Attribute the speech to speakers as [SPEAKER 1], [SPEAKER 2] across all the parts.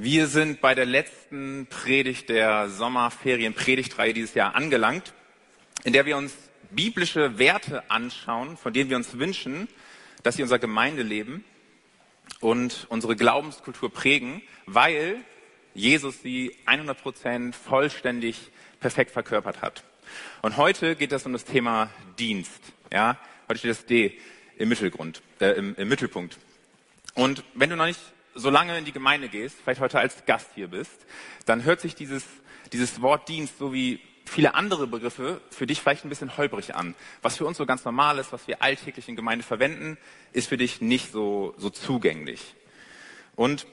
[SPEAKER 1] Wir sind bei der letzten Predigt der Sommerferien-Predigtreihe dieses Jahr angelangt, in der wir uns biblische Werte anschauen, von denen wir uns wünschen, dass sie unser Gemeindeleben und unsere Glaubenskultur prägen, weil Jesus sie 100 Prozent vollständig perfekt verkörpert hat. Und heute geht es um das Thema Dienst. Ja, heute steht das D im Mittelgrund, äh, im, im Mittelpunkt. Und wenn du noch nicht so lange in die Gemeinde gehst, vielleicht heute als Gast hier bist, dann hört sich dieses, dieses Wort Dienst so wie viele andere Begriffe für dich vielleicht ein bisschen holprig an. Was für uns so ganz normal ist, was wir alltäglich in Gemeinde verwenden, ist für dich nicht so, so zugänglich. Und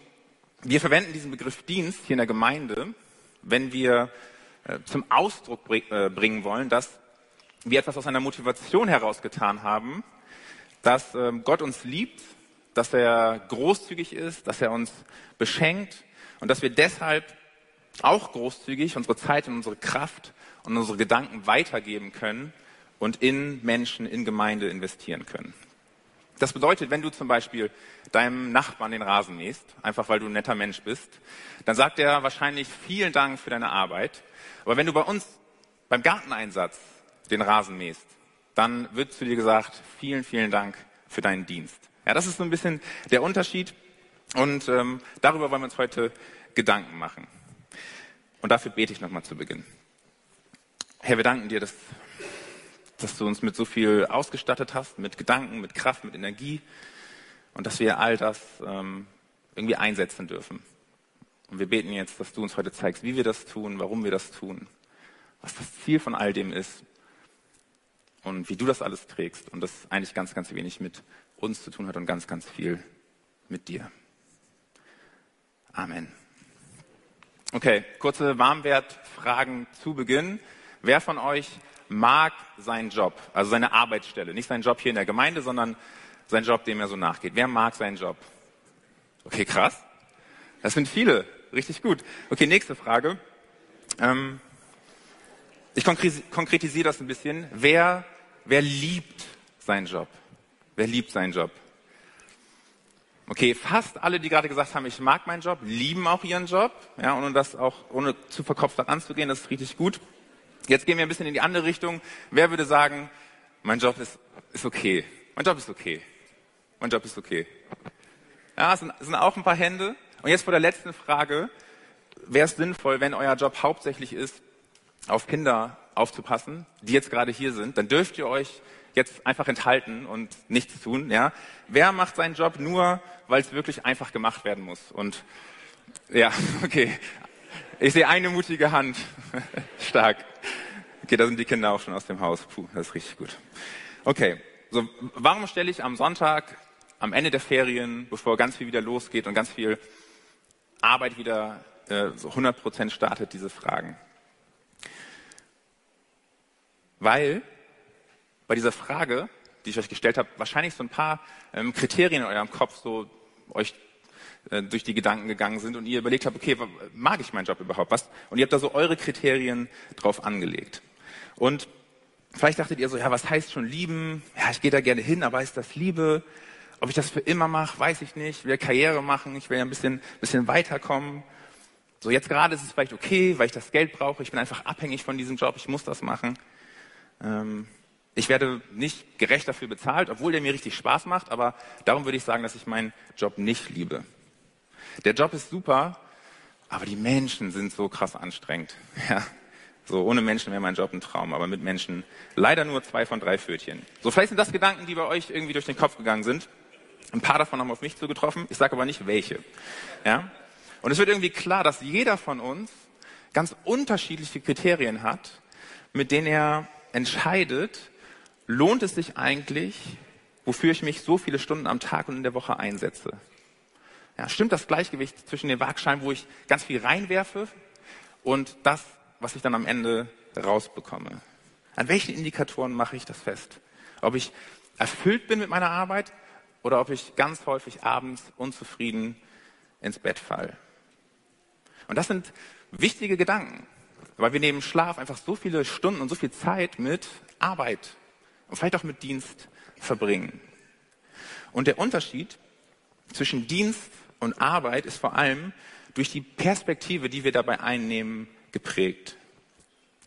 [SPEAKER 1] wir verwenden diesen Begriff Dienst hier in der Gemeinde, wenn wir äh, zum Ausdruck äh, bringen wollen, dass wir etwas aus einer Motivation herausgetan haben, dass äh, Gott uns liebt dass er großzügig ist, dass er uns beschenkt und dass wir deshalb auch großzügig unsere Zeit und unsere Kraft und unsere Gedanken weitergeben können und in Menschen, in Gemeinde investieren können. Das bedeutet, wenn du zum Beispiel deinem Nachbarn den Rasen mähst, einfach weil du ein netter Mensch bist, dann sagt er wahrscheinlich vielen Dank für deine Arbeit. Aber wenn du bei uns beim Garteneinsatz den Rasen mähst, dann wird zu dir gesagt, vielen, vielen Dank für deinen Dienst. Ja, das ist so ein bisschen der Unterschied und ähm, darüber wollen wir uns heute Gedanken machen. Und dafür bete ich nochmal zu Beginn. Herr, wir danken dir, dass, dass du uns mit so viel ausgestattet hast, mit Gedanken, mit Kraft, mit Energie und dass wir all das ähm, irgendwie einsetzen dürfen. Und wir beten jetzt, dass du uns heute zeigst, wie wir das tun, warum wir das tun, was das Ziel von all dem ist und wie du das alles trägst und das eigentlich ganz, ganz wenig mit uns zu tun hat und ganz, ganz viel mit dir. Amen. Okay, kurze Warmwertfragen zu Beginn. Wer von euch mag seinen Job, also seine Arbeitsstelle? Nicht seinen Job hier in der Gemeinde, sondern seinen Job, dem er so nachgeht. Wer mag seinen Job? Okay, krass. Das sind viele. Richtig gut. Okay, nächste Frage. Ähm, ich konkretisiere das ein bisschen. Wer, wer liebt seinen Job? Wer liebt seinen Job? Okay, fast alle, die gerade gesagt haben, ich mag meinen Job, lieben auch ihren Job. Ja, ohne das auch, ohne zu verkopft daran zu gehen, das ist richtig gut. Jetzt gehen wir ein bisschen in die andere Richtung. Wer würde sagen, mein Job ist, ist okay. Mein Job ist okay. Mein Job ist okay. Ja, es sind, es sind auch ein paar Hände. Und jetzt vor der letzten Frage. Wäre es sinnvoll, wenn euer Job hauptsächlich ist, auf Kinder aufzupassen, die jetzt gerade hier sind, dann dürft ihr euch jetzt einfach enthalten und nichts tun. Ja? Wer macht seinen Job nur, weil es wirklich einfach gemacht werden muss? Und ja, okay. Ich sehe eine mutige Hand. Stark. Okay, da sind die Kinder auch schon aus dem Haus. Puh, das ist richtig gut. Okay, so warum stelle ich am Sonntag, am Ende der Ferien, bevor ganz viel wieder losgeht und ganz viel Arbeit wieder äh, so 100 Prozent startet, diese Fragen? Weil bei dieser Frage, die ich euch gestellt habe, wahrscheinlich so ein paar ähm, Kriterien in eurem Kopf so euch äh, durch die Gedanken gegangen sind und ihr überlegt habt, okay, mag ich meinen Job überhaupt? Was? Und ihr habt da so eure Kriterien drauf angelegt. Und vielleicht dachtet ihr so, ja, was heißt schon lieben? Ja, ich gehe da gerne hin, aber ist das Liebe? Ob ich das für immer mache, weiß ich nicht. Ich will Karriere machen, ich will ja ein bisschen, bisschen weiterkommen. So jetzt gerade ist es vielleicht okay, weil ich das Geld brauche. Ich bin einfach abhängig von diesem Job, ich muss das machen. Ähm, ich werde nicht gerecht dafür bezahlt, obwohl der mir richtig Spaß macht, aber darum würde ich sagen, dass ich meinen Job nicht liebe. Der Job ist super, aber die Menschen sind so krass anstrengend. Ja, so ohne Menschen wäre mein Job ein Traum, aber mit Menschen leider nur zwei von drei Pfötchen. So vielleicht sind das Gedanken, die bei euch irgendwie durch den Kopf gegangen sind. Ein paar davon haben auf mich zugetroffen. Ich sage aber nicht welche. Ja, und es wird irgendwie klar, dass jeder von uns ganz unterschiedliche Kriterien hat, mit denen er entscheidet, lohnt es sich eigentlich, wofür ich mich so viele Stunden am Tag und in der Woche einsetze? Ja, stimmt das Gleichgewicht zwischen den Waagschalen, wo ich ganz viel reinwerfe und das, was ich dann am Ende rausbekomme? An welchen Indikatoren mache ich das fest? Ob ich erfüllt bin mit meiner Arbeit oder ob ich ganz häufig abends unzufrieden ins Bett fall? Und das sind wichtige Gedanken, weil wir neben Schlaf einfach so viele Stunden und so viel Zeit mit Arbeit und vielleicht auch mit Dienst verbringen. Und der Unterschied zwischen Dienst und Arbeit ist vor allem durch die Perspektive, die wir dabei einnehmen, geprägt.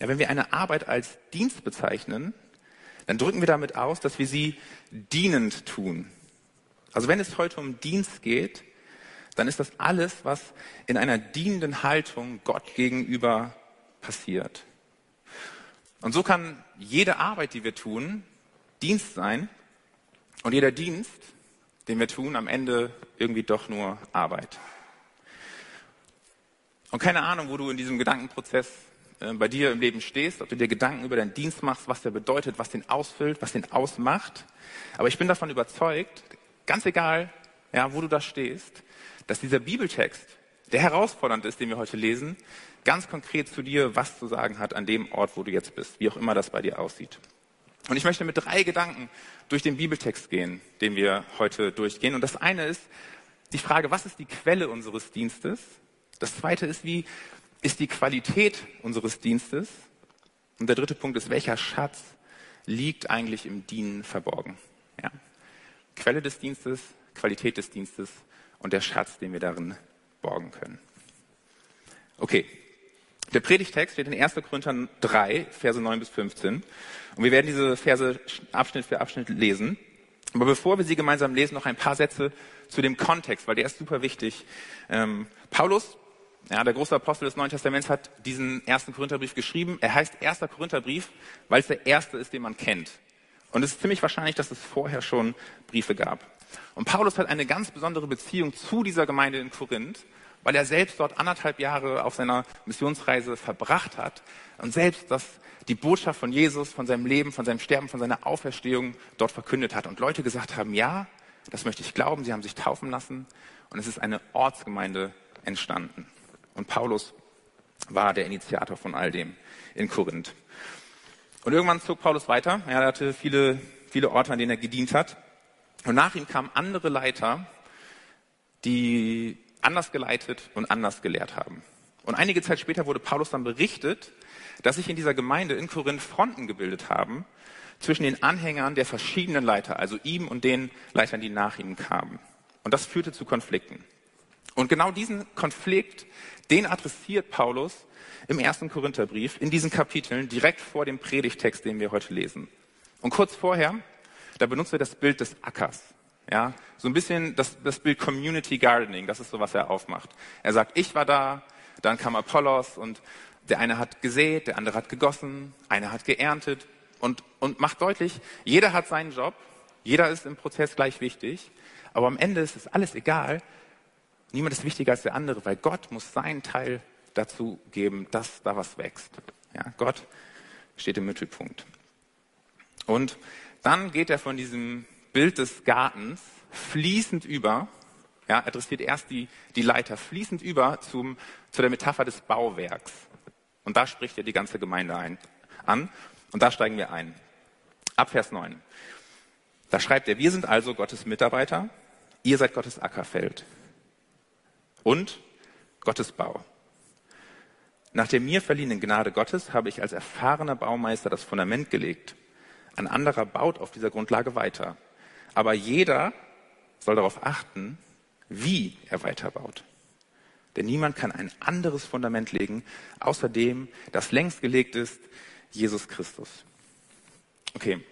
[SPEAKER 1] Ja, wenn wir eine Arbeit als Dienst bezeichnen, dann drücken wir damit aus, dass wir sie dienend tun. Also wenn es heute um Dienst geht, dann ist das alles, was in einer dienenden Haltung Gott gegenüber passiert. Und so kann jede Arbeit, die wir tun, Dienst sein und jeder Dienst, den wir tun, am Ende irgendwie doch nur Arbeit. Und keine Ahnung, wo du in diesem Gedankenprozess äh, bei dir im Leben stehst, ob du dir Gedanken über deinen Dienst machst, was der bedeutet, was den ausfüllt, was den ausmacht. Aber ich bin davon überzeugt, ganz egal, ja, wo du da stehst, dass dieser Bibeltext, der herausfordernd ist, den wir heute lesen, ganz konkret zu dir was zu sagen hat an dem Ort, wo du jetzt bist, wie auch immer das bei dir aussieht. Und ich möchte mit drei Gedanken durch den Bibeltext gehen, den wir heute durchgehen. Und das eine ist die Frage, was ist die Quelle unseres Dienstes? Das zweite ist, wie ist die Qualität unseres Dienstes? Und der dritte Punkt ist, welcher Schatz liegt eigentlich im Dienen verborgen? Ja. Quelle des Dienstes, Qualität des Dienstes und der Schatz, den wir darin borgen können. Okay, der Predigtext steht in 1. Korinther 3, Verse 9 bis 15. Und wir werden diese Verse Abschnitt für Abschnitt lesen. Aber bevor wir sie gemeinsam lesen, noch ein paar Sätze zu dem Kontext, weil der ist super wichtig. Ähm, Paulus, ja, der große Apostel des Neuen Testaments, hat diesen ersten Korintherbrief geschrieben. Er heißt erster Korintherbrief, weil es der erste ist, den man kennt. Und es ist ziemlich wahrscheinlich, dass es vorher schon Briefe gab. Und Paulus hat eine ganz besondere Beziehung zu dieser Gemeinde in Korinth weil er selbst dort anderthalb Jahre auf seiner Missionsreise verbracht hat und selbst das, die Botschaft von Jesus, von seinem Leben, von seinem Sterben, von seiner Auferstehung dort verkündet hat. Und Leute gesagt haben, ja, das möchte ich glauben, sie haben sich taufen lassen und es ist eine Ortsgemeinde entstanden. Und Paulus war der Initiator von all dem in Korinth. Und irgendwann zog Paulus weiter. Er hatte viele, viele Orte, an denen er gedient hat. Und nach ihm kamen andere Leiter, die anders geleitet und anders gelehrt haben. Und einige Zeit später wurde Paulus dann berichtet, dass sich in dieser Gemeinde in Korinth Fronten gebildet haben zwischen den Anhängern der verschiedenen Leiter, also ihm und den Leitern, die nach ihm kamen. Und das führte zu Konflikten. Und genau diesen Konflikt, den adressiert Paulus im ersten Korintherbrief in diesen Kapiteln direkt vor dem Predigtext, den wir heute lesen. Und kurz vorher, da benutzt er das Bild des Ackers. Ja, so ein bisschen das, das Bild Community Gardening, das ist so, was er aufmacht. Er sagt, ich war da, dann kam Apollos und der eine hat gesät, der andere hat gegossen, einer hat geerntet und, und macht deutlich, jeder hat seinen Job, jeder ist im Prozess gleich wichtig, aber am Ende ist es alles egal. Niemand ist wichtiger als der andere, weil Gott muss seinen Teil dazu geben, dass da was wächst. Ja, Gott steht im Mittelpunkt. Und dann geht er von diesem Bild des Gartens fließend über, ja, adressiert erst die, die Leiter, fließend über zum, zu der Metapher des Bauwerks. Und da spricht er die ganze Gemeinde ein, an. Und da steigen wir ein. Ab Vers 9. Da schreibt er, wir sind also Gottes Mitarbeiter, ihr seid Gottes Ackerfeld und Gottes Bau. Nach der mir verliehenen Gnade Gottes habe ich als erfahrener Baumeister das Fundament gelegt. Ein anderer baut auf dieser Grundlage weiter. Aber jeder soll darauf achten, wie er weiterbaut. Denn niemand kann ein anderes Fundament legen, außer dem, das längst gelegt ist, Jesus Christus. Okay,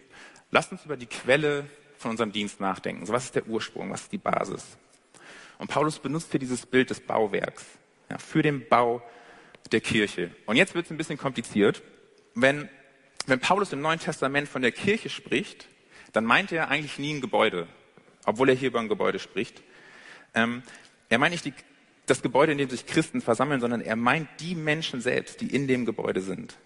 [SPEAKER 1] lasst uns über die Quelle von unserem Dienst nachdenken. Also was ist der Ursprung? Was ist die Basis? Und Paulus benutzt hier dieses Bild des Bauwerks ja, für den Bau der Kirche. Und jetzt wird es ein bisschen kompliziert. Wenn, wenn Paulus im Neuen Testament von der Kirche spricht, dann meint er eigentlich nie ein Gebäude, obwohl er hier über ein Gebäude spricht. Ähm, er meint nicht die, das Gebäude, in dem sich Christen versammeln, sondern er meint die Menschen selbst, die in dem Gebäude sind.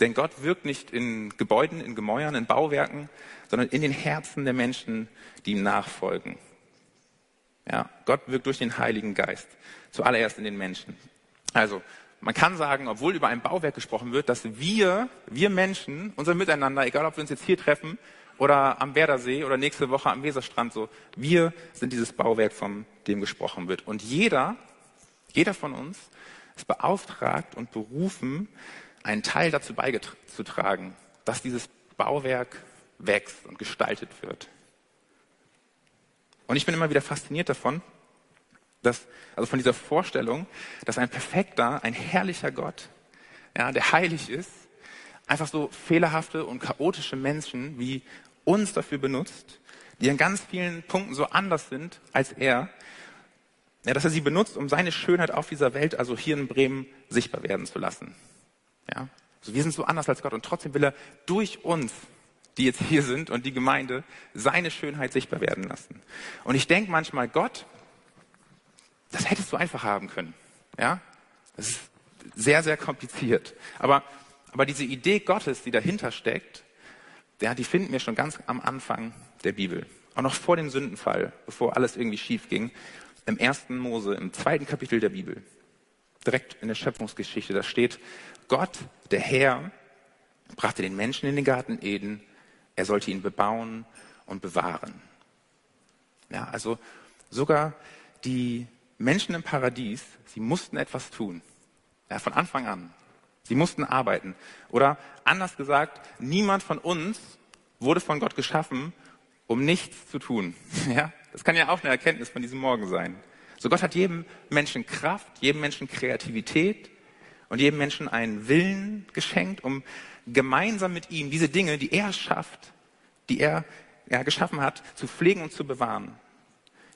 [SPEAKER 1] Denn Gott wirkt nicht in Gebäuden, in Gemäuern, in Bauwerken, sondern in den Herzen der Menschen, die ihm nachfolgen. Ja, Gott wirkt durch den Heiligen Geist, zuallererst in den Menschen. Also, man kann sagen, obwohl über ein Bauwerk gesprochen wird, dass wir, wir Menschen, unser Miteinander, egal ob wir uns jetzt hier treffen oder am Werdersee oder nächste Woche am Weserstrand so. Wir sind dieses Bauwerk, von dem gesprochen wird. Und jeder, jeder von uns ist beauftragt und berufen, einen Teil dazu beizutragen, dass dieses Bauwerk wächst und gestaltet wird. Und ich bin immer wieder fasziniert davon, dass, also von dieser Vorstellung, dass ein perfekter, ein herrlicher Gott, ja, der heilig ist, einfach so fehlerhafte und chaotische Menschen wie uns dafür benutzt, die in ganz vielen Punkten so anders sind als er, ja, dass er sie benutzt, um seine Schönheit auf dieser Welt, also hier in Bremen, sichtbar werden zu lassen. Ja, also wir sind so anders als Gott und trotzdem will er durch uns, die jetzt hier sind und die Gemeinde, seine Schönheit sichtbar werden lassen. Und ich denke manchmal, Gott, das hättest du einfach haben können. Ja, das ist sehr, sehr kompliziert. Aber, aber diese Idee Gottes, die dahinter steckt, ja, die finden wir schon ganz am Anfang der Bibel. Auch noch vor dem Sündenfall, bevor alles irgendwie schief ging. Im ersten Mose, im zweiten Kapitel der Bibel. Direkt in der Schöpfungsgeschichte. Da steht, Gott, der Herr, brachte den Menschen in den Garten Eden. Er sollte ihn bebauen und bewahren. Ja, also sogar die Menschen im Paradies, sie mussten etwas tun. Ja, von Anfang an. Sie mussten arbeiten. Oder anders gesagt, niemand von uns wurde von Gott geschaffen, um nichts zu tun. Ja, das kann ja auch eine Erkenntnis von diesem Morgen sein. So Gott hat jedem Menschen Kraft, jedem Menschen Kreativität und jedem Menschen einen Willen geschenkt, um gemeinsam mit ihm diese Dinge, die er schafft, die er ja, geschaffen hat, zu pflegen und zu bewahren,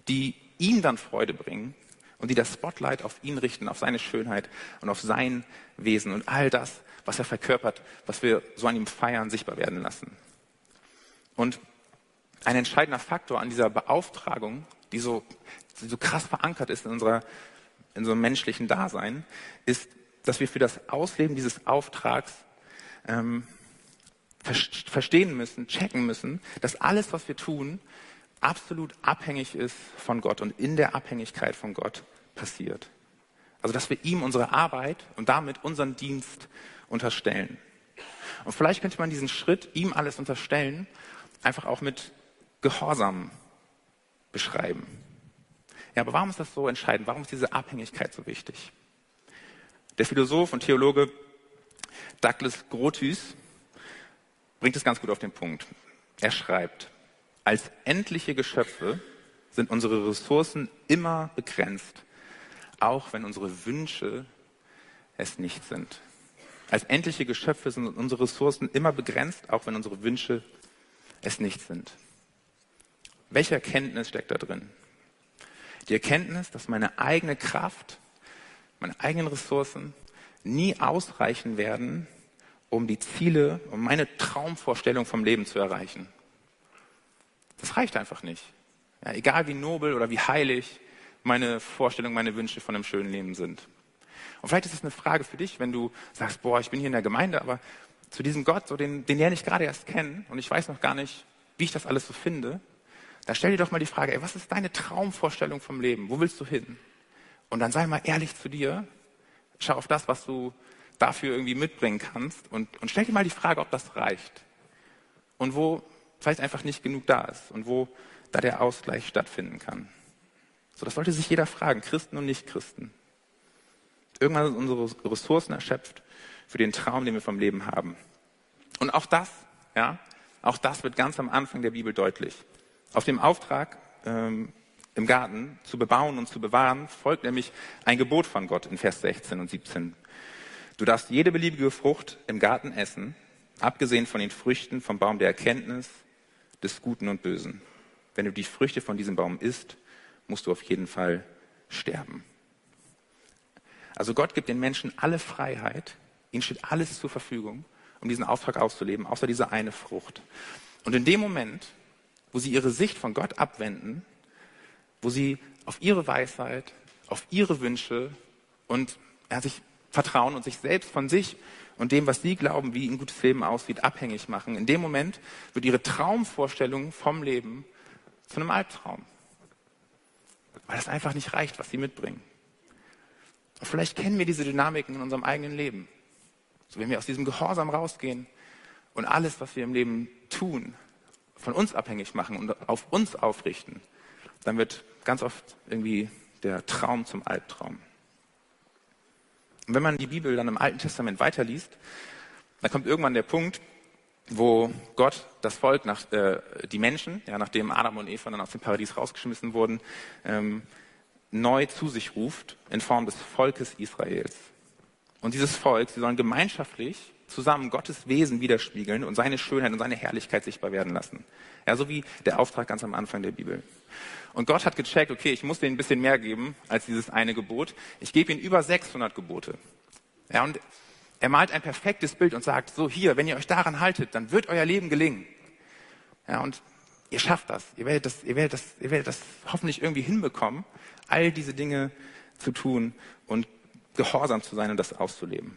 [SPEAKER 1] die ihm dann Freude bringen und die das Spotlight auf ihn richten, auf seine Schönheit und auf sein Wesen und all das, was er verkörpert, was wir so an ihm feiern, sichtbar werden lassen. Und ein entscheidender Faktor an dieser Beauftragung, die so, die so krass verankert ist in unserer, in unserem menschlichen Dasein, ist, dass wir für das Ausleben dieses Auftrags ähm, verstehen müssen, checken müssen, dass alles, was wir tun, absolut abhängig ist von Gott und in der Abhängigkeit von Gott passiert. Also dass wir ihm unsere Arbeit und damit unseren Dienst unterstellen. Und vielleicht könnte man diesen Schritt, ihm alles unterstellen, einfach auch mit Gehorsam beschreiben. Ja, aber warum ist das so entscheidend? Warum ist diese Abhängigkeit so wichtig? Der Philosoph und Theologe Douglas Grotius bringt es ganz gut auf den Punkt. Er schreibt, als endliche Geschöpfe sind unsere Ressourcen immer begrenzt, auch wenn unsere Wünsche es nicht sind. Als endliche Geschöpfe sind unsere Ressourcen immer begrenzt, auch wenn unsere Wünsche es nicht sind. Welche Erkenntnis steckt da drin? Die Erkenntnis, dass meine eigene Kraft, meine eigenen Ressourcen nie ausreichen werden, um die Ziele, um meine Traumvorstellung vom Leben zu erreichen. Das reicht einfach nicht. Ja, egal wie nobel oder wie heilig meine Vorstellungen, meine Wünsche von einem schönen Leben sind. Und vielleicht ist es eine Frage für dich, wenn du sagst, boah, ich bin hier in der Gemeinde, aber zu diesem Gott, so den, den lerne ich gerade erst kennen und ich weiß noch gar nicht, wie ich das alles so finde. Da stell dir doch mal die Frage, ey, was ist deine Traumvorstellung vom Leben? Wo willst du hin? Und dann sei mal ehrlich zu dir, schau auf das, was du dafür irgendwie mitbringen kannst und, und stell dir mal die Frage, ob das reicht. Und wo vielleicht einfach nicht genug da ist und wo da der Ausgleich stattfinden kann. So, das sollte sich jeder fragen, Christen und Nichtchristen. Irgendwann sind unsere Ressourcen erschöpft für den Traum, den wir vom Leben haben. Und auch das, ja, auch das wird ganz am Anfang der Bibel deutlich. Auf dem Auftrag ähm, im Garten zu bebauen und zu bewahren folgt nämlich ein Gebot von Gott in Vers 16 und 17. Du darfst jede beliebige Frucht im Garten essen, abgesehen von den Früchten vom Baum der Erkenntnis des Guten und Bösen. Wenn du die Früchte von diesem Baum isst, musst du auf jeden Fall sterben. Also Gott gibt den Menschen alle Freiheit, ihnen steht alles zur Verfügung, um diesen Auftrag auszuleben, außer diese eine Frucht. Und in dem Moment, wo sie ihre Sicht von Gott abwenden, wo sie auf ihre Weisheit, auf ihre Wünsche und ja, sich vertrauen und sich selbst von sich und dem, was sie glauben, wie ein gutes Leben aussieht, abhängig machen. In dem Moment wird ihre Traumvorstellung vom Leben zu einem Albtraum. Weil das einfach nicht reicht, was sie mitbringen. Und vielleicht kennen wir diese Dynamiken in unserem eigenen Leben. So, wenn wir aus diesem Gehorsam rausgehen und alles, was wir im Leben tun, von uns abhängig machen und auf uns aufrichten, dann wird ganz oft irgendwie der Traum zum Albtraum. Und wenn man die Bibel dann im Alten Testament weiterliest, dann kommt irgendwann der Punkt, wo Gott das Volk, nach, äh, die Menschen, ja, nachdem Adam und Eva dann aus dem Paradies rausgeschmissen wurden, ähm, neu zu sich ruft in Form des Volkes Israels. Und dieses Volk, sie sollen gemeinschaftlich zusammen Gottes Wesen widerspiegeln und seine Schönheit und seine Herrlichkeit sichtbar werden lassen. Ja, so wie der Auftrag ganz am Anfang der Bibel. Und Gott hat gecheckt, okay, ich muss denen ein bisschen mehr geben als dieses eine Gebot. Ich gebe ihnen über 600 Gebote. Ja, und er malt ein perfektes Bild und sagt, so hier, wenn ihr euch daran haltet, dann wird euer Leben gelingen. Ja, und ihr schafft das. Ihr werdet das, ihr werdet das, ihr werdet das hoffentlich irgendwie hinbekommen, all diese Dinge zu tun und gehorsam zu sein und das auszuleben.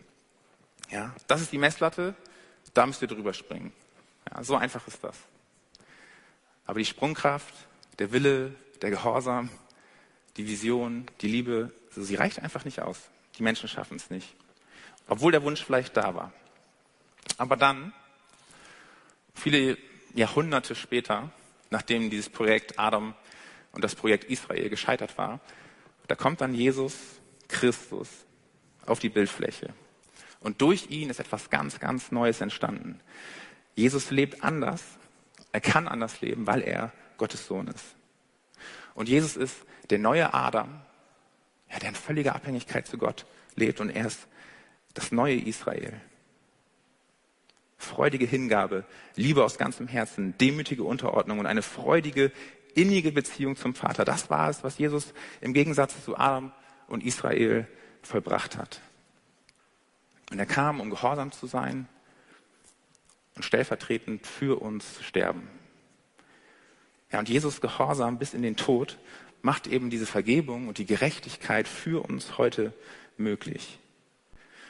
[SPEAKER 1] Ja, das ist die Messlatte, da müsst ihr drüber springen. Ja, so einfach ist das. Aber die Sprungkraft, der Wille, der Gehorsam, die Vision, die Liebe, sie reicht einfach nicht aus. Die Menschen schaffen es nicht. Obwohl der Wunsch vielleicht da war. Aber dann, viele Jahrhunderte später, nachdem dieses Projekt Adam und das Projekt Israel gescheitert war, da kommt dann Jesus Christus auf die Bildfläche. Und durch ihn ist etwas ganz, ganz Neues entstanden. Jesus lebt anders. Er kann anders leben, weil er Gottes Sohn ist. Und Jesus ist der neue Adam, ja, der in völliger Abhängigkeit zu Gott lebt. Und er ist das neue Israel. Freudige Hingabe, Liebe aus ganzem Herzen, demütige Unterordnung und eine freudige, innige Beziehung zum Vater. Das war es, was Jesus im Gegensatz zu Adam und Israel vollbracht hat. Und er kam, um gehorsam zu sein und stellvertretend für uns zu sterben. Ja, und Jesus Gehorsam bis in den Tod macht eben diese Vergebung und die Gerechtigkeit für uns heute möglich.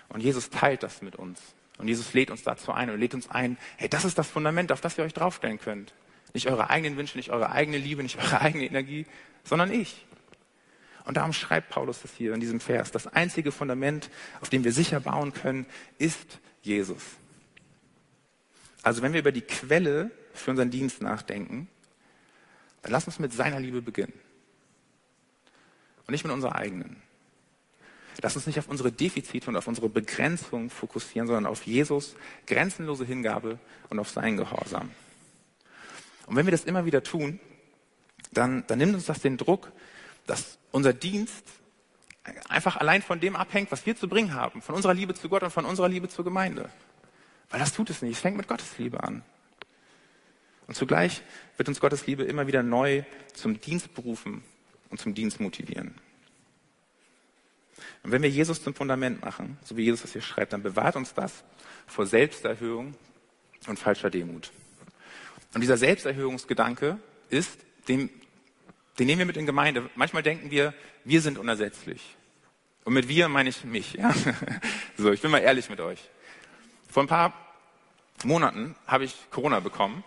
[SPEAKER 1] Und Jesus teilt das mit uns. Und Jesus lädt uns dazu ein und lädt uns ein, hey, das ist das Fundament, auf das ihr euch draufstellen könnt. Nicht eure eigenen Wünsche, nicht eure eigene Liebe, nicht eure eigene Energie, sondern ich. Und darum schreibt Paulus das hier in diesem Vers. Das einzige Fundament, auf dem wir sicher bauen können, ist Jesus. Also wenn wir über die Quelle für unseren Dienst nachdenken, dann lass uns mit seiner Liebe beginnen. Und nicht mit unserer eigenen. Lass uns nicht auf unsere Defizite und auf unsere Begrenzung fokussieren, sondern auf Jesus grenzenlose Hingabe und auf seinen Gehorsam. Und wenn wir das immer wieder tun, dann, dann nimmt uns das den Druck, dass unser Dienst einfach allein von dem abhängt, was wir zu bringen haben, von unserer Liebe zu Gott und von unserer Liebe zur Gemeinde. Weil das tut es nicht. Es fängt mit Gottes Liebe an. Und zugleich wird uns Gottes Liebe immer wieder neu zum Dienst berufen und zum Dienst motivieren. Und wenn wir Jesus zum Fundament machen, so wie Jesus das hier schreibt, dann bewahrt uns das vor Selbsterhöhung und falscher Demut. Und dieser Selbsterhöhungsgedanke ist, den, den nehmen wir mit in Gemeinde. Manchmal denken wir, wir sind unersetzlich. Und mit wir meine ich mich. Ja? So, ich bin mal ehrlich mit euch. Vor ein paar Monaten habe ich Corona bekommen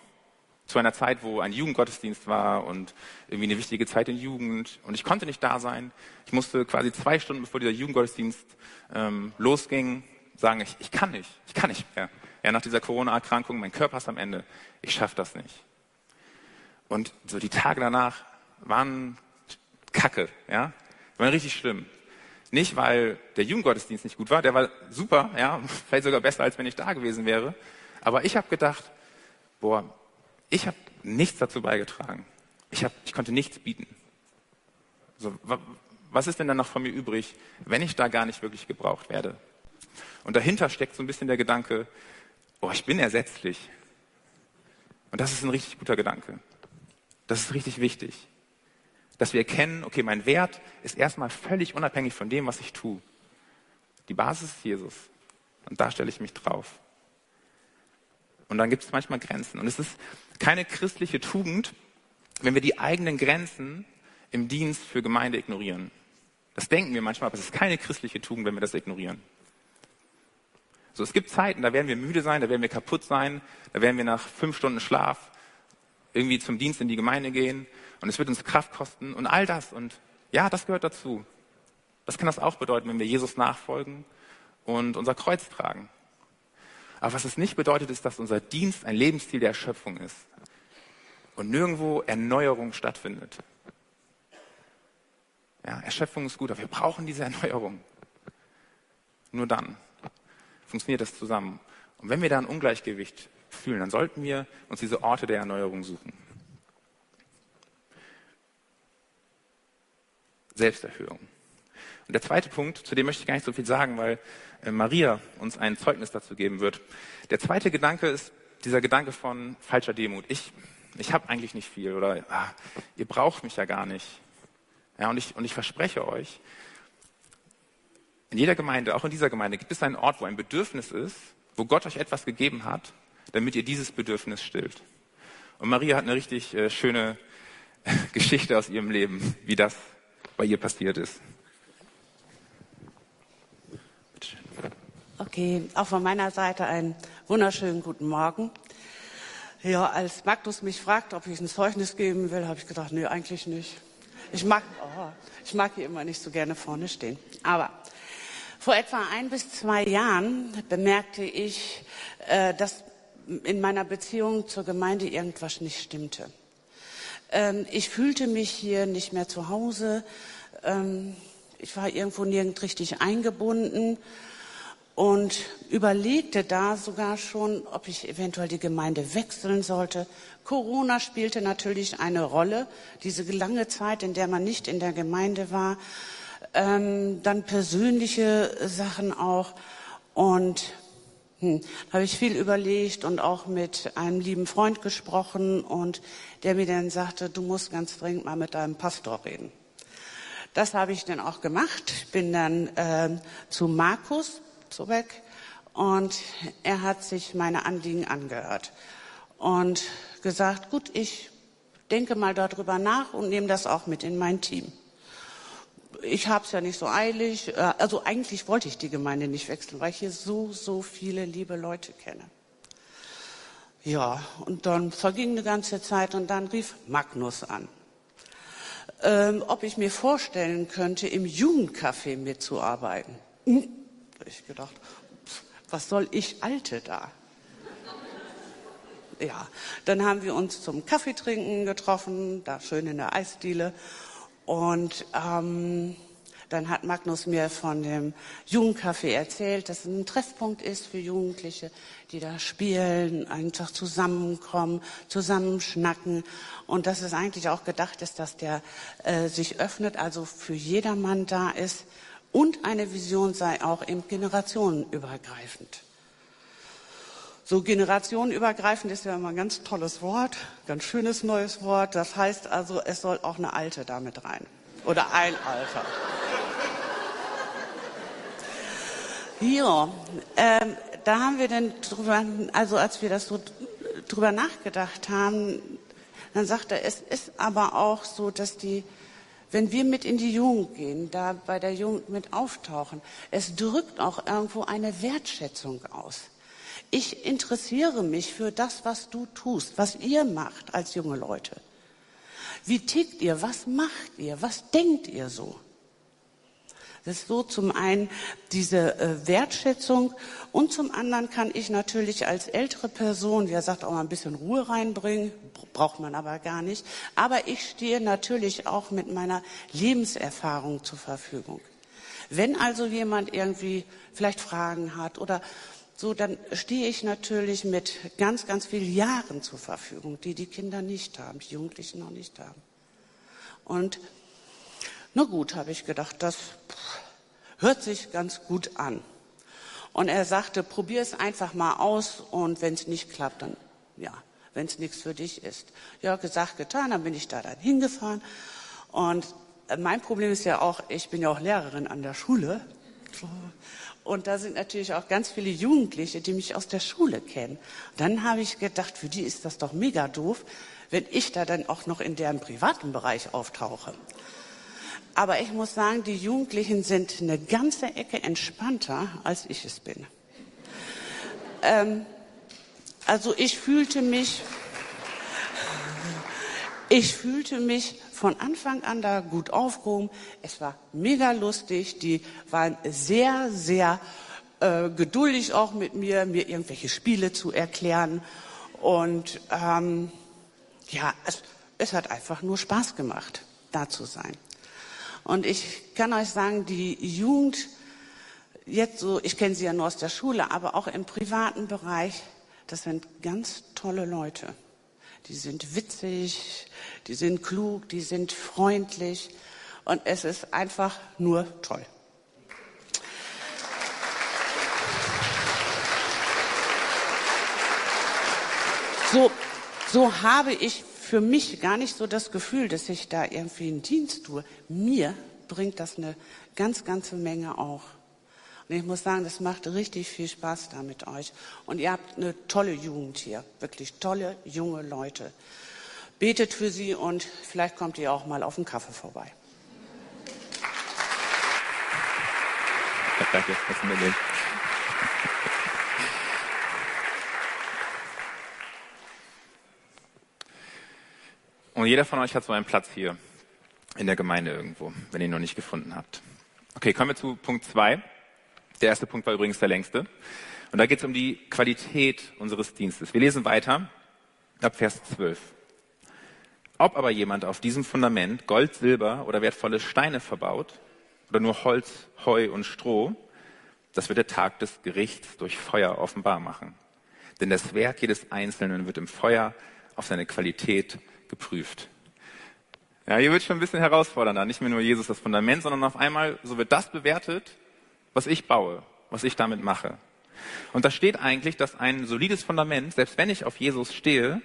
[SPEAKER 1] zu einer Zeit, wo ein Jugendgottesdienst war und irgendwie eine wichtige Zeit in Jugend. Und ich konnte nicht da sein. Ich musste quasi zwei Stunden, bevor dieser Jugendgottesdienst ähm, losging, sagen, ich, ich kann nicht, ich kann nicht mehr. Ja, nach dieser Corona-Erkrankung, mein Körper ist am Ende. Ich schaffe das nicht. Und so die Tage danach waren Kacke, ja, waren richtig schlimm. Nicht, weil der Jugendgottesdienst nicht gut war, der war super, ja, vielleicht sogar besser, als wenn ich da gewesen wäre. Aber ich habe gedacht, boah, ich habe nichts dazu beigetragen. Ich, hab, ich konnte nichts bieten. So, was ist denn dann noch von mir übrig, wenn ich da gar nicht wirklich gebraucht werde? Und dahinter steckt so ein bisschen der Gedanke, oh, ich bin ersetzlich. Und das ist ein richtig guter Gedanke. Das ist richtig wichtig. Dass wir erkennen, okay, mein Wert ist erstmal völlig unabhängig von dem, was ich tue. Die Basis ist Jesus. Und da stelle ich mich drauf. Und dann gibt es manchmal Grenzen. Und es ist keine christliche Tugend, wenn wir die eigenen Grenzen im Dienst für Gemeinde ignorieren. Das denken wir manchmal, aber es ist keine christliche Tugend, wenn wir das ignorieren. So, es gibt Zeiten, da werden wir müde sein, da werden wir kaputt sein, da werden wir nach fünf Stunden Schlaf irgendwie zum Dienst in die Gemeinde gehen und es wird uns Kraft kosten und all das. Und ja, das gehört dazu. Das kann das auch bedeuten, wenn wir Jesus nachfolgen und unser Kreuz tragen. Aber was es nicht bedeutet, ist, dass unser Dienst ein Lebensstil der Erschöpfung ist und nirgendwo Erneuerung stattfindet. Ja, Erschöpfung ist gut, aber wir brauchen diese Erneuerung. Nur dann funktioniert das zusammen. Und wenn wir da ein Ungleichgewicht fühlen, dann sollten wir uns diese Orte der Erneuerung suchen. Selbsterhöhung. Und der zweite Punkt, zu dem möchte ich gar nicht so viel sagen, weil äh, Maria uns ein Zeugnis dazu geben wird. Der zweite Gedanke ist dieser Gedanke von falscher Demut. Ich, ich habe eigentlich nicht viel oder ah, ihr braucht mich ja gar nicht. Ja, und, ich, und ich verspreche euch, in jeder Gemeinde, auch in dieser Gemeinde, gibt es einen Ort, wo ein Bedürfnis ist, wo Gott euch etwas gegeben hat, damit ihr dieses Bedürfnis stillt. Und Maria hat eine richtig äh, schöne Geschichte aus ihrem Leben, wie das bei ihr passiert ist.
[SPEAKER 2] Okay, auch von meiner Seite einen wunderschönen guten Morgen. Ja, als Magnus mich fragt, ob ich ein Zeugnis geben will, habe ich gedacht, nee, eigentlich nicht. Ich mag, oh, ich mag hier immer nicht so gerne vorne stehen. Aber vor etwa ein bis zwei Jahren bemerkte ich, äh, dass in meiner Beziehung zur Gemeinde irgendwas nicht stimmte. Ähm, ich fühlte mich hier nicht mehr zu Hause. Ähm, ich war irgendwo nirgend richtig eingebunden und überlegte da sogar schon, ob ich eventuell die Gemeinde wechseln sollte. Corona spielte natürlich eine Rolle. Diese lange Zeit, in der man nicht in der Gemeinde war. Ähm, dann persönliche Sachen auch. Und hm, habe ich viel überlegt und auch mit einem lieben Freund gesprochen und der mir dann sagte, du musst ganz dringend mal mit deinem Pastor reden. Das habe ich dann auch gemacht. Bin dann äh, zu Markus zurück und er hat sich meine Anliegen angehört und gesagt, gut, ich denke mal darüber nach und nehme das auch mit in mein Team ich habe es ja nicht so eilig. Äh, also eigentlich wollte ich die Gemeinde nicht wechseln, weil ich hier so, so viele liebe Leute kenne. Ja, und dann verging eine ganze Zeit und dann rief Magnus an, ähm, ob ich mir vorstellen könnte, im Jugendcafé mitzuarbeiten. Hm, ich gedacht, was soll ich Alte da? Ja, dann haben wir uns zum Kaffeetrinken getroffen, da schön in der Eisdiele. Und ähm, dann hat Magnus mir von dem Jugendcafé erzählt, dass es ein Treffpunkt ist für Jugendliche, die da spielen, einfach zusammenkommen, zusammenschnacken. Und dass es eigentlich auch gedacht ist, dass der äh, sich öffnet, also für jedermann da ist. Und eine Vision sei auch eben generationenübergreifend. So generationenübergreifend ist ja immer ein ganz tolles Wort, ganz schönes neues Wort. Das heißt also, es soll auch eine alte damit rein. Oder ein Alter. Ja, ähm, da haben wir dann drüber, also als wir das so drüber nachgedacht haben, dann sagte er, es ist aber auch so, dass die, wenn wir mit in die Jugend gehen, da bei der Jugend mit auftauchen, es drückt auch irgendwo eine Wertschätzung aus. Ich interessiere mich für das, was du tust, was ihr macht als junge Leute. Wie tickt ihr? Was macht ihr? Was denkt ihr so? Das ist so zum einen diese äh, Wertschätzung und zum anderen kann ich natürlich als ältere Person, wie er sagt, auch mal ein bisschen Ruhe reinbringen, braucht man aber gar nicht. Aber ich stehe natürlich auch mit meiner Lebenserfahrung zur Verfügung. Wenn also jemand irgendwie vielleicht Fragen hat oder so, dann stehe ich natürlich mit ganz, ganz vielen Jahren zur Verfügung, die die Kinder nicht haben, die Jugendlichen noch nicht haben. Und na gut, habe ich gedacht, das hört sich ganz gut an. Und er sagte, probier es einfach mal aus und wenn es nicht klappt, dann ja, wenn es nichts für dich ist. Ja, gesagt, getan, dann bin ich da dann hingefahren. Und mein Problem ist ja auch, ich bin ja auch Lehrerin an der Schule. Und da sind natürlich auch ganz viele Jugendliche, die mich aus der Schule kennen. Dann habe ich gedacht, für die ist das doch mega doof, wenn ich da dann auch noch in deren privaten Bereich auftauche. Aber ich muss sagen, die Jugendlichen sind eine ganze Ecke entspannter, als ich es bin. Ähm, also ich fühlte mich, ich fühlte mich von Anfang an da gut aufgehoben. Es war mega lustig. Die waren sehr, sehr äh, geduldig auch mit mir, mir irgendwelche Spiele zu erklären. Und ähm, ja, es, es hat einfach nur Spaß gemacht, da zu sein. Und ich kann euch sagen, die Jugend, jetzt so, ich kenne sie ja nur aus der Schule, aber auch im privaten Bereich, das sind ganz tolle Leute die sind witzig, die sind klug, die sind freundlich. Und es ist einfach nur toll. So, so habe ich für mich gar nicht so das Gefühl, dass ich da irgendwie einen Dienst tue. Mir bringt das eine ganz, ganze Menge auch. Und ich muss sagen, das macht richtig viel Spaß da mit euch. Und ihr habt eine tolle Jugend hier, wirklich tolle junge Leute. Betet für sie und vielleicht kommt ihr auch mal auf einen Kaffee vorbei.
[SPEAKER 1] Danke, das wir Und jeder von euch hat so einen Platz hier in der Gemeinde irgendwo, wenn ihr ihn noch nicht gefunden habt. Okay, kommen wir zu Punkt zwei. Der erste Punkt war übrigens der längste. Und da geht es um die Qualität unseres Dienstes. Wir lesen weiter ab Vers 12. Ob aber jemand auf diesem Fundament Gold, Silber oder wertvolle Steine verbaut oder nur Holz, Heu und Stroh, das wird der Tag des Gerichts durch Feuer offenbar machen. Denn das Werk jedes Einzelnen wird im Feuer auf seine Qualität geprüft. Ja, hier wird schon ein bisschen herausfordernder. Nicht mehr nur Jesus das Fundament, sondern auf einmal, so wird das bewertet, was ich baue, was ich damit mache. Und da steht eigentlich, dass ein solides Fundament, selbst wenn ich auf Jesus stehe,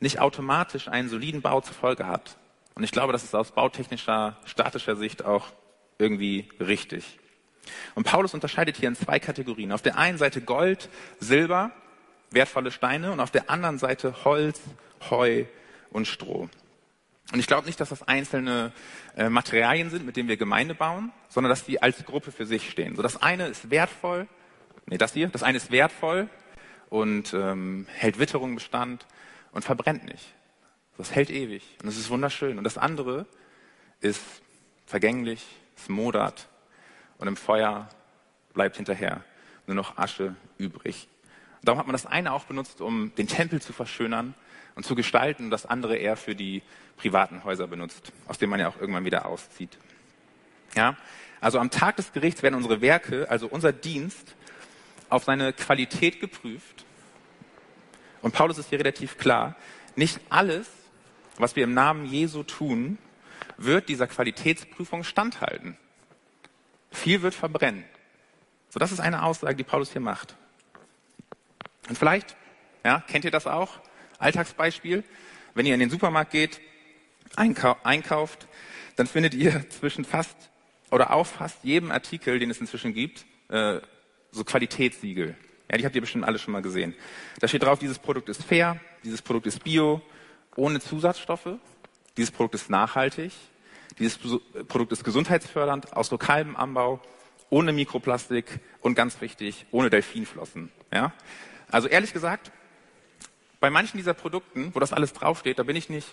[SPEAKER 1] nicht automatisch einen soliden Bau zur Folge hat. Und ich glaube, das ist aus bautechnischer, statischer Sicht auch irgendwie richtig. Und Paulus unterscheidet hier in zwei Kategorien. Auf der einen Seite Gold, Silber, wertvolle Steine und auf der anderen Seite Holz, Heu und Stroh. Und ich glaube nicht, dass das einzelne äh, Materialien sind, mit denen wir Gemeinde bauen, sondern dass die als Gruppe für sich stehen. So das eine ist wertvoll, nee, das hier, das eine ist wertvoll und ähm, hält Witterung Bestand und verbrennt nicht. Das hält ewig und es ist wunderschön. Und das andere ist vergänglich, es modert und im Feuer bleibt hinterher nur noch Asche übrig. Darum hat man das eine auch benutzt, um den Tempel zu verschönern und zu gestalten, und das andere eher für die privaten Häuser benutzt, aus denen man ja auch irgendwann wieder auszieht. Ja? Also am Tag des Gerichts werden unsere Werke, also unser Dienst, auf seine Qualität geprüft. Und Paulus ist hier relativ klar. Nicht alles, was wir im Namen Jesu tun, wird dieser Qualitätsprüfung standhalten. Viel wird verbrennen. So, das ist eine Aussage, die Paulus hier macht. Und vielleicht, ja, kennt ihr das auch? Alltagsbeispiel. Wenn ihr in den Supermarkt geht, einkauft, dann findet ihr zwischen fast oder auf fast jedem Artikel, den es inzwischen gibt, äh, so Qualitätssiegel. Ja, die habt ihr bestimmt alle schon mal gesehen. Da steht drauf, dieses Produkt ist fair, dieses Produkt ist bio, ohne Zusatzstoffe, dieses Produkt ist nachhaltig, dieses Produkt ist gesundheitsfördernd, aus lokalem Anbau, ohne Mikroplastik und ganz wichtig, ohne Delfinflossen. Ja? Also ehrlich gesagt, bei manchen dieser Produkten, wo das alles draufsteht, da bin ich nicht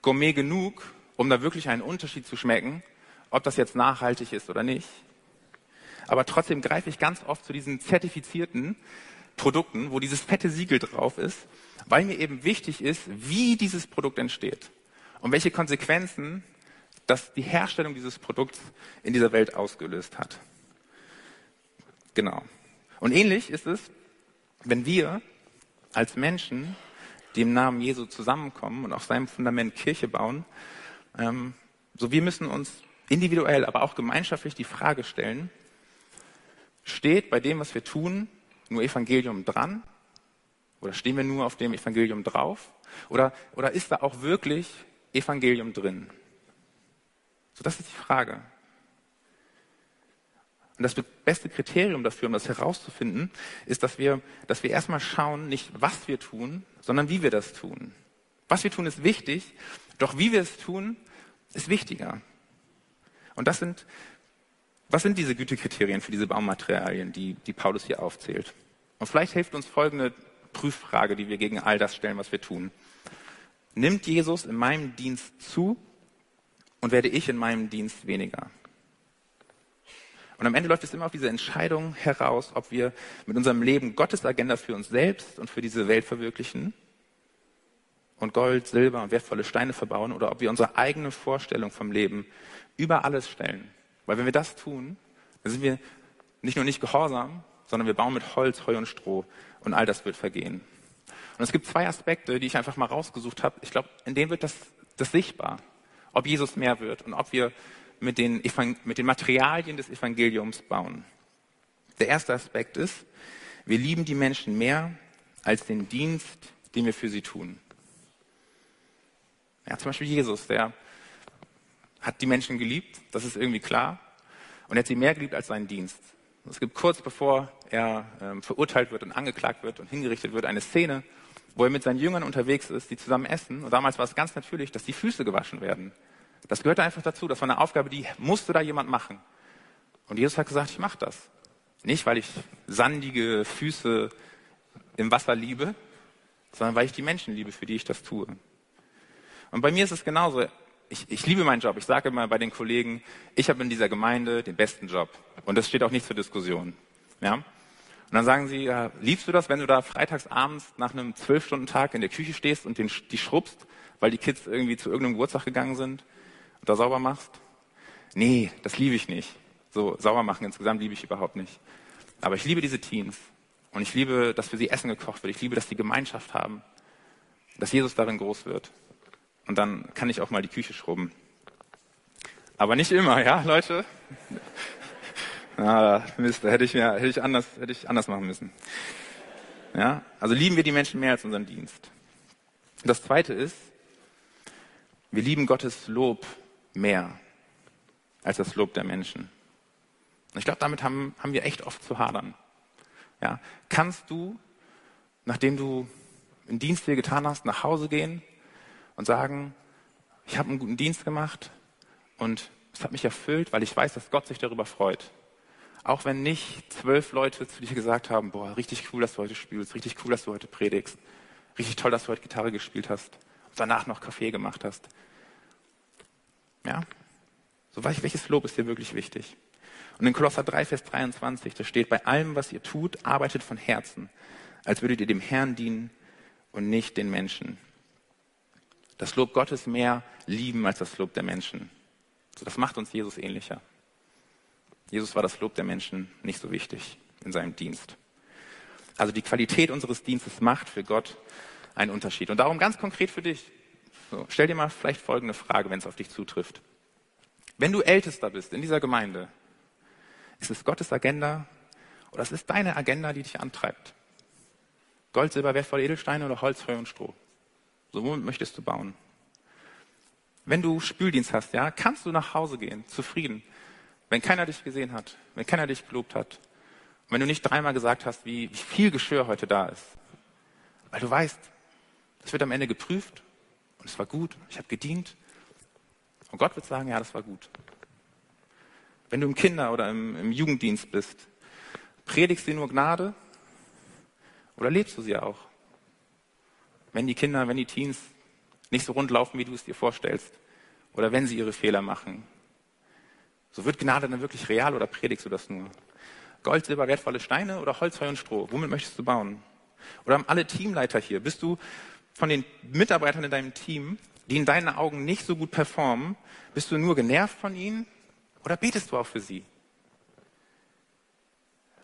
[SPEAKER 1] gourmet genug, um da wirklich einen Unterschied zu schmecken, ob das jetzt nachhaltig ist oder nicht. Aber trotzdem greife ich ganz oft zu diesen zertifizierten Produkten, wo dieses fette Siegel drauf ist, weil mir eben wichtig ist, wie dieses Produkt entsteht und welche Konsequenzen das die Herstellung dieses Produkts in dieser Welt ausgelöst hat. Genau. Und ähnlich ist es, wenn wir als Menschen die im Namen Jesu zusammenkommen und auf seinem Fundament Kirche bauen. Ähm, so wir müssen uns individuell, aber auch gemeinschaftlich die Frage stellen, steht bei dem, was wir tun, nur Evangelium dran? Oder stehen wir nur auf dem Evangelium drauf? Oder, oder ist da auch wirklich Evangelium drin? So, das ist die Frage. Und das beste Kriterium dafür, um das herauszufinden, ist, dass wir, dass wir erstmal schauen, nicht was wir tun, sondern wie wir das tun. Was wir tun ist wichtig, doch wie wir es tun, ist wichtiger. Und das sind, was sind diese Gütekriterien für diese Baumaterialien, die, die Paulus hier aufzählt? Und vielleicht hilft uns folgende Prüffrage, die wir gegen all das stellen, was wir tun. Nimmt Jesus in meinem Dienst zu und werde ich in meinem Dienst weniger? Und am Ende läuft es immer auf diese Entscheidung heraus, ob wir mit unserem Leben Gottes Agenda für uns selbst und für diese Welt verwirklichen und Gold, Silber und wertvolle Steine verbauen oder ob wir unsere eigene Vorstellung vom Leben über alles stellen. Weil wenn wir das tun, dann sind wir nicht nur nicht gehorsam, sondern wir bauen mit Holz, Heu und Stroh und all das wird vergehen. Und es gibt zwei Aspekte, die ich einfach mal rausgesucht habe. Ich glaube, in denen wird das, das sichtbar, ob Jesus mehr wird und ob wir mit den, mit den Materialien des Evangeliums bauen. Der erste Aspekt ist, wir lieben die Menschen mehr als den Dienst, den wir für sie tun. Ja, zum Beispiel Jesus, der hat die Menschen geliebt, das ist irgendwie klar, und er hat sie mehr geliebt als seinen Dienst. Es gibt kurz bevor er ähm, verurteilt wird und angeklagt wird und hingerichtet wird, eine Szene, wo er mit seinen Jüngern unterwegs ist, die zusammen essen. Und damals war es ganz natürlich, dass die Füße gewaschen werden. Das gehörte einfach dazu. Das war eine Aufgabe, die musste da jemand machen. Und Jesus hat gesagt, ich mache das. Nicht, weil ich sandige Füße im Wasser liebe, sondern weil ich die Menschen liebe, für die ich das tue. Und bei mir ist es genauso. Ich, ich liebe meinen Job. Ich sage immer bei den Kollegen, ich habe in dieser Gemeinde den besten Job. Und das steht auch nicht zur Diskussion. Ja? Und dann sagen sie, ja, liebst du das, wenn du da freitags abends nach einem Zwölf-Stunden-Tag in der Küche stehst und den, die schrubbst, weil die Kids irgendwie zu irgendeinem Geburtstag gegangen sind da sauber machst? Nee, das liebe ich nicht. So sauber machen insgesamt liebe ich überhaupt nicht. Aber ich liebe diese Teens. Und ich liebe, dass für sie Essen gekocht wird. Ich liebe, dass sie Gemeinschaft haben. Dass Jesus darin groß wird. Und dann kann ich auch mal die Küche schrubben. Aber nicht immer, ja, Leute? Ah, Mist, da hätte ich, mir, hätte ich, anders, hätte ich anders machen müssen. Ja, also lieben wir die Menschen mehr als unseren Dienst. Das zweite ist, wir lieben Gottes Lob mehr als das Lob der Menschen. Und ich glaube, damit haben, haben wir echt oft zu hadern. Ja, kannst du, nachdem du einen Dienst dir getan hast, nach Hause gehen und sagen, ich habe einen guten Dienst gemacht und es hat mich erfüllt, weil ich weiß, dass Gott sich darüber freut. Auch wenn nicht zwölf Leute zu dir gesagt haben, boah, richtig cool, dass du heute spielst, richtig cool, dass du heute predigst, richtig toll, dass du heute Gitarre gespielt hast und danach noch Kaffee gemacht hast. Ja? So, welches Lob ist dir wirklich wichtig? Und in Kolosser 3, Vers 23, da steht, bei allem, was ihr tut, arbeitet von Herzen, als würdet ihr dem Herrn dienen und nicht den Menschen. Das Lob Gottes mehr lieben als das Lob der Menschen. So, das macht uns Jesus ähnlicher. Jesus war das Lob der Menschen nicht so wichtig in seinem Dienst. Also die Qualität unseres Dienstes macht für Gott einen Unterschied. Und darum ganz konkret für dich. So, stell dir mal vielleicht folgende Frage, wenn es auf dich zutrifft. Wenn du Ältester bist in dieser Gemeinde, ist es Gottes Agenda oder es ist deine Agenda, die dich antreibt? Gold, Silber, wertvolle Edelsteine oder Holz, Heu und Stroh? So womit möchtest du bauen? Wenn du Spüldienst hast, ja, kannst du nach Hause gehen, zufrieden, wenn keiner dich gesehen hat, wenn keiner dich gelobt hat, und wenn du nicht dreimal gesagt hast, wie, wie viel Geschirr heute da ist, weil du weißt, es wird am Ende geprüft und es war gut, ich habe gedient und Gott wird sagen, ja, das war gut. Wenn du im Kinder- oder im, im Jugenddienst bist, predigst du nur Gnade oder lebst du sie auch? Wenn die Kinder, wenn die Teens nicht so rund laufen, wie du es dir vorstellst, oder wenn sie ihre Fehler machen, so wird Gnade dann wirklich real oder predigst du das nur? Gold, Silber, wertvolle Steine oder Holz, Heu und Stroh? Womit möchtest du bauen? Oder haben alle Teamleiter hier? Bist du von den Mitarbeitern in deinem Team, die in deinen Augen nicht so gut performen, bist du nur genervt von ihnen oder betest du auch für sie?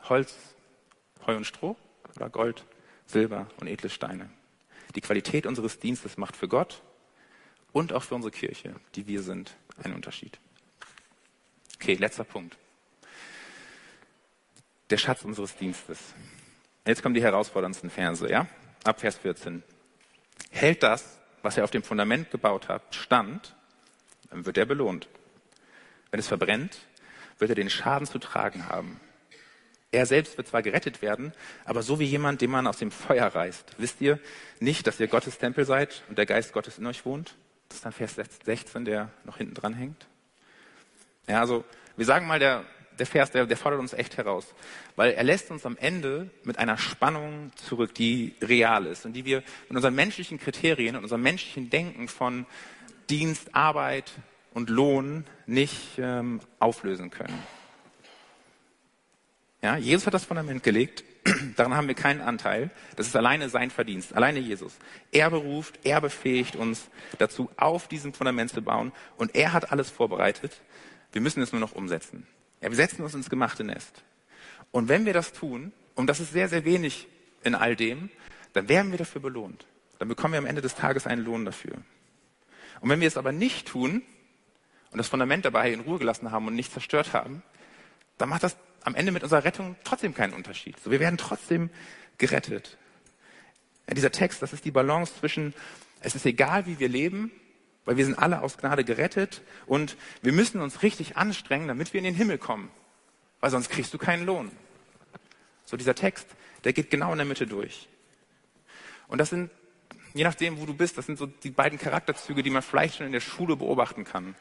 [SPEAKER 1] Holz, Heu und Stroh oder Gold, Silber und edle Steine? Die Qualität unseres Dienstes macht für Gott und auch für unsere Kirche, die wir sind, einen Unterschied. Okay, letzter Punkt. Der Schatz unseres Dienstes. Jetzt kommen die herausforderndsten Verse, ja? Ab Vers 14. Hält das, was er auf dem Fundament gebaut hat, stand, dann wird er belohnt. Wenn es verbrennt, wird er den Schaden zu tragen haben. Er selbst wird zwar gerettet werden, aber so wie jemand, den man aus dem Feuer reißt. Wisst ihr nicht, dass ihr Gottes Tempel seid und der Geist Gottes in euch wohnt? Das ist dann Vers 16, der noch hinten dran hängt. Ja, also wir sagen mal, der, der Vers, der, der fordert uns echt heraus, weil er lässt uns am Ende mit einer Spannung zurück, die real ist und die wir mit unseren menschlichen Kriterien und unserem menschlichen Denken von Dienst, Arbeit, und Lohn nicht ähm, auflösen können. Ja, Jesus hat das Fundament gelegt. Daran haben wir keinen Anteil. Das ist alleine sein Verdienst, alleine Jesus. Er beruft, er befähigt uns dazu, auf diesem Fundament zu bauen. Und er hat alles vorbereitet. Wir müssen es nur noch umsetzen. Wir setzen uns ins gemachte Nest. Und wenn wir das tun, und das ist sehr, sehr wenig in all dem, dann werden wir dafür belohnt. Dann bekommen wir am Ende des Tages einen Lohn dafür. Und wenn wir es aber nicht tun, und das Fundament dabei in Ruhe gelassen haben und nicht zerstört haben, dann macht das am Ende mit unserer Rettung trotzdem keinen Unterschied. So, wir werden trotzdem gerettet. Ja, dieser Text, das ist die Balance zwischen, es ist egal, wie wir leben, weil wir sind alle aus Gnade gerettet und wir müssen uns richtig anstrengen, damit wir in den Himmel kommen, weil sonst kriegst du keinen Lohn. So dieser Text, der geht genau in der Mitte durch. Und das sind, je nachdem, wo du bist, das sind so die beiden Charakterzüge, die man vielleicht schon in der Schule beobachten kann.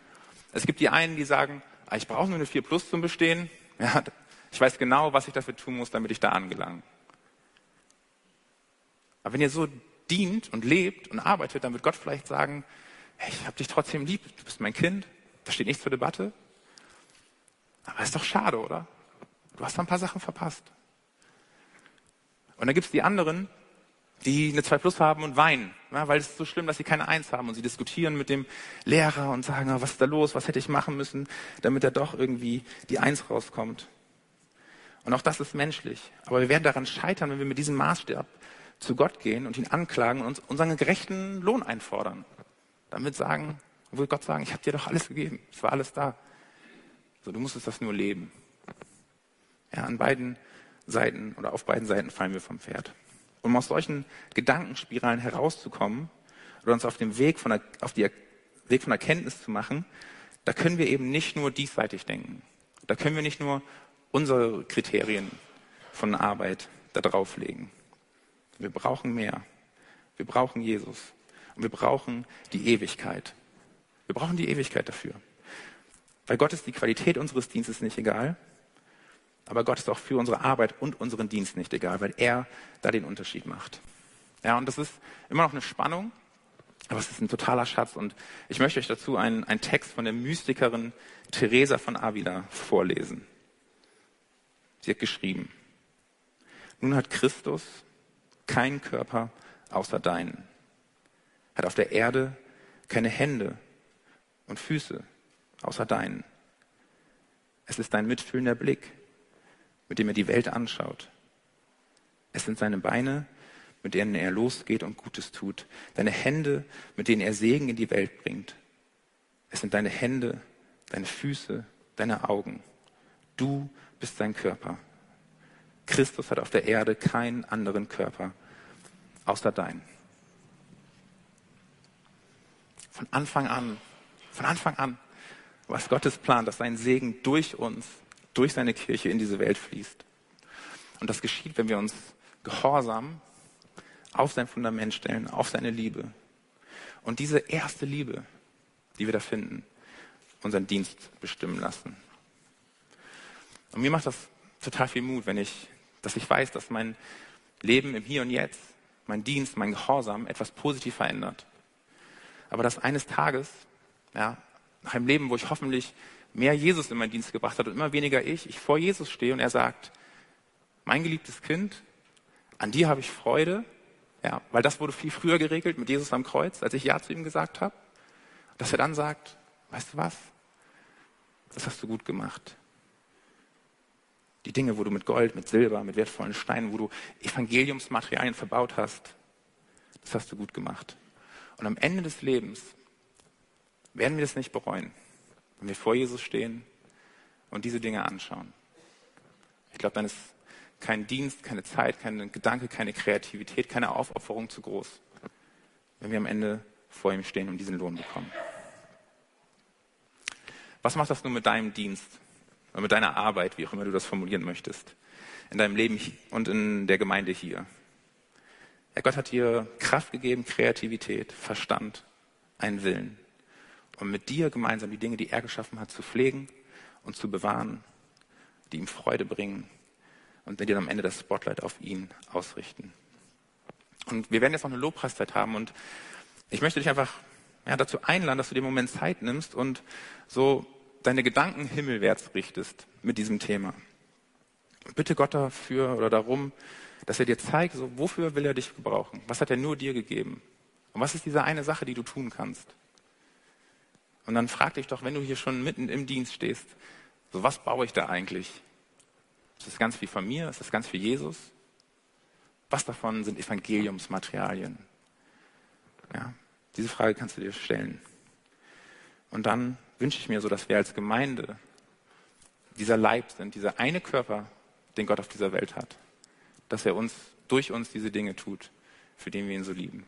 [SPEAKER 1] Es gibt die einen, die sagen, ah, ich brauche nur eine 4 Plus zum Bestehen. Ja, ich weiß genau, was ich dafür tun muss, damit ich da angelange. Aber wenn ihr so dient und lebt und arbeitet, dann wird Gott vielleicht sagen, hey, ich habe dich trotzdem lieb, du bist mein Kind, das steht nicht zur Debatte. Aber ist doch schade, oder? Du hast da ein paar Sachen verpasst. Und dann gibt es die anderen, die eine 2 Plus haben und weinen, weil es ist so schlimm, dass sie keine Eins haben und sie diskutieren mit dem Lehrer und sagen, was ist da los, was hätte ich machen müssen, damit da doch irgendwie die Eins rauskommt. Und auch das ist menschlich. Aber wir werden daran scheitern, wenn wir mit diesem Maßstab zu Gott gehen und ihn anklagen und uns unseren gerechten Lohn einfordern. Damit sagen, will Gott sagen, ich habe dir doch alles gegeben, es war alles da. So, du musstest das nur leben. Ja, an beiden Seiten oder auf beiden Seiten fallen wir vom Pferd. Um aus solchen Gedankenspiralen herauszukommen oder uns auf dem Weg von der, auf die Weg von Erkenntnis zu machen, da können wir eben nicht nur diesseitig denken. Da können wir nicht nur unsere Kriterien von Arbeit da drauflegen. Wir brauchen mehr. Wir brauchen Jesus. Und wir brauchen die Ewigkeit. Wir brauchen die Ewigkeit dafür. Weil Gott ist die Qualität unseres Dienstes nicht egal, aber Gott ist auch für unsere Arbeit und unseren Dienst nicht egal, weil er da den Unterschied macht. Ja, und das ist immer noch eine Spannung, aber es ist ein totaler Schatz. Und ich möchte euch dazu einen, einen Text von der Mystikerin Teresa von Avila vorlesen. Sie hat geschrieben, nun hat Christus keinen Körper außer deinen, hat auf der Erde keine Hände und Füße außer deinen. Es ist dein mitfühlender Blick, mit dem er die Welt anschaut. Es sind seine Beine, mit denen er losgeht und Gutes tut. Deine Hände, mit denen er Segen in die Welt bringt. Es sind deine Hände, deine Füße, deine Augen. Du bist sein Körper. Christus hat auf der Erde keinen anderen Körper außer deinen. Von Anfang an, von Anfang an, was Gottes Plan, dass sein Segen durch uns durch seine Kirche in diese Welt fließt. Und das geschieht, wenn wir uns gehorsam auf sein Fundament stellen, auf seine Liebe. Und diese erste Liebe, die wir da finden, unseren Dienst bestimmen lassen. Und mir macht das total viel Mut, wenn ich, dass ich weiß, dass mein Leben im Hier und Jetzt, mein Dienst, mein Gehorsam etwas positiv verändert. Aber dass eines Tages, ja, nach einem Leben, wo ich hoffentlich mehr Jesus in meinen Dienst gebracht hat und immer weniger ich, ich vor Jesus stehe und er sagt, mein geliebtes Kind, an dir habe ich Freude, ja, weil das wurde viel früher geregelt mit Jesus am Kreuz, als ich Ja zu ihm gesagt habe, dass er dann sagt, weißt du was, das hast du gut gemacht. Die Dinge, wo du mit Gold, mit Silber, mit wertvollen Steinen, wo du Evangeliumsmaterialien verbaut hast, das hast du gut gemacht. Und am Ende des Lebens werden wir das nicht bereuen wenn wir vor Jesus stehen und diese Dinge anschauen. Ich glaube, dann ist kein Dienst, keine Zeit, kein Gedanke, keine Kreativität, keine Aufopferung zu groß, wenn wir am Ende vor ihm stehen und diesen Lohn bekommen. Was macht das nun mit deinem Dienst oder mit deiner Arbeit, wie auch immer du das formulieren möchtest, in deinem Leben und in der Gemeinde hier? Gott hat dir Kraft gegeben, Kreativität, Verstand, einen Willen und mit dir gemeinsam die Dinge, die er geschaffen hat, zu pflegen und zu bewahren, die ihm Freude bringen und dann am Ende das Spotlight auf ihn ausrichten. Und wir werden jetzt noch eine Lobpreiszeit haben und ich möchte dich einfach ja, dazu einladen, dass du dir einen Moment Zeit nimmst und so deine Gedanken himmelwärts richtest mit diesem Thema. Bitte Gott dafür oder darum, dass er dir zeigt, so, wofür will er dich gebrauchen? Was hat er nur dir gegeben? Und was ist diese eine Sache, die du tun kannst? Und dann frag dich doch, wenn du hier schon mitten im Dienst stehst, so was baue ich da eigentlich? Ist das ganz viel von mir? Ist das ganz für Jesus? Was davon sind Evangeliumsmaterialien? Ja, diese Frage kannst du dir stellen. Und dann wünsche ich mir so, dass wir als Gemeinde dieser Leib sind, dieser eine Körper, den Gott auf dieser Welt hat. Dass er uns, durch uns diese Dinge tut, für den wir ihn so lieben.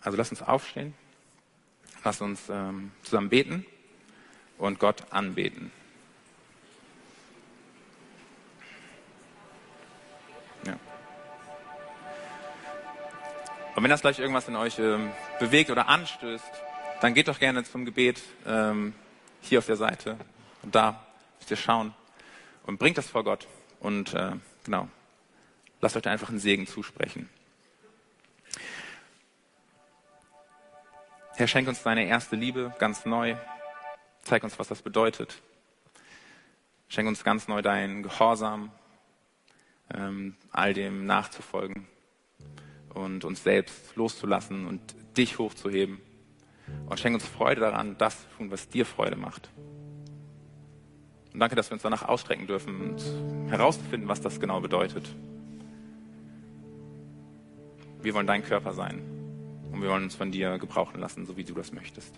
[SPEAKER 1] Also lass uns aufstehen, lass uns ähm, zusammen beten und Gott anbeten. Ja. Und wenn das gleich irgendwas in euch ähm, bewegt oder anstößt, dann geht doch gerne zum Gebet ähm, hier auf der Seite und da müsst ihr schauen und bringt das vor Gott und äh, genau, lasst euch da einfach einen Segen zusprechen. Herr, schenk uns deine erste Liebe ganz neu. Zeig uns, was das bedeutet. Schenk uns ganz neu deinen Gehorsam, ähm, all dem nachzufolgen und uns selbst loszulassen und dich hochzuheben. Und schenk uns Freude daran, das zu tun, was dir Freude macht. Und danke, dass wir uns danach ausstrecken dürfen und herausfinden, was das genau bedeutet. Wir wollen dein Körper sein und wir wollen uns von dir gebrauchen lassen, so wie du das möchtest.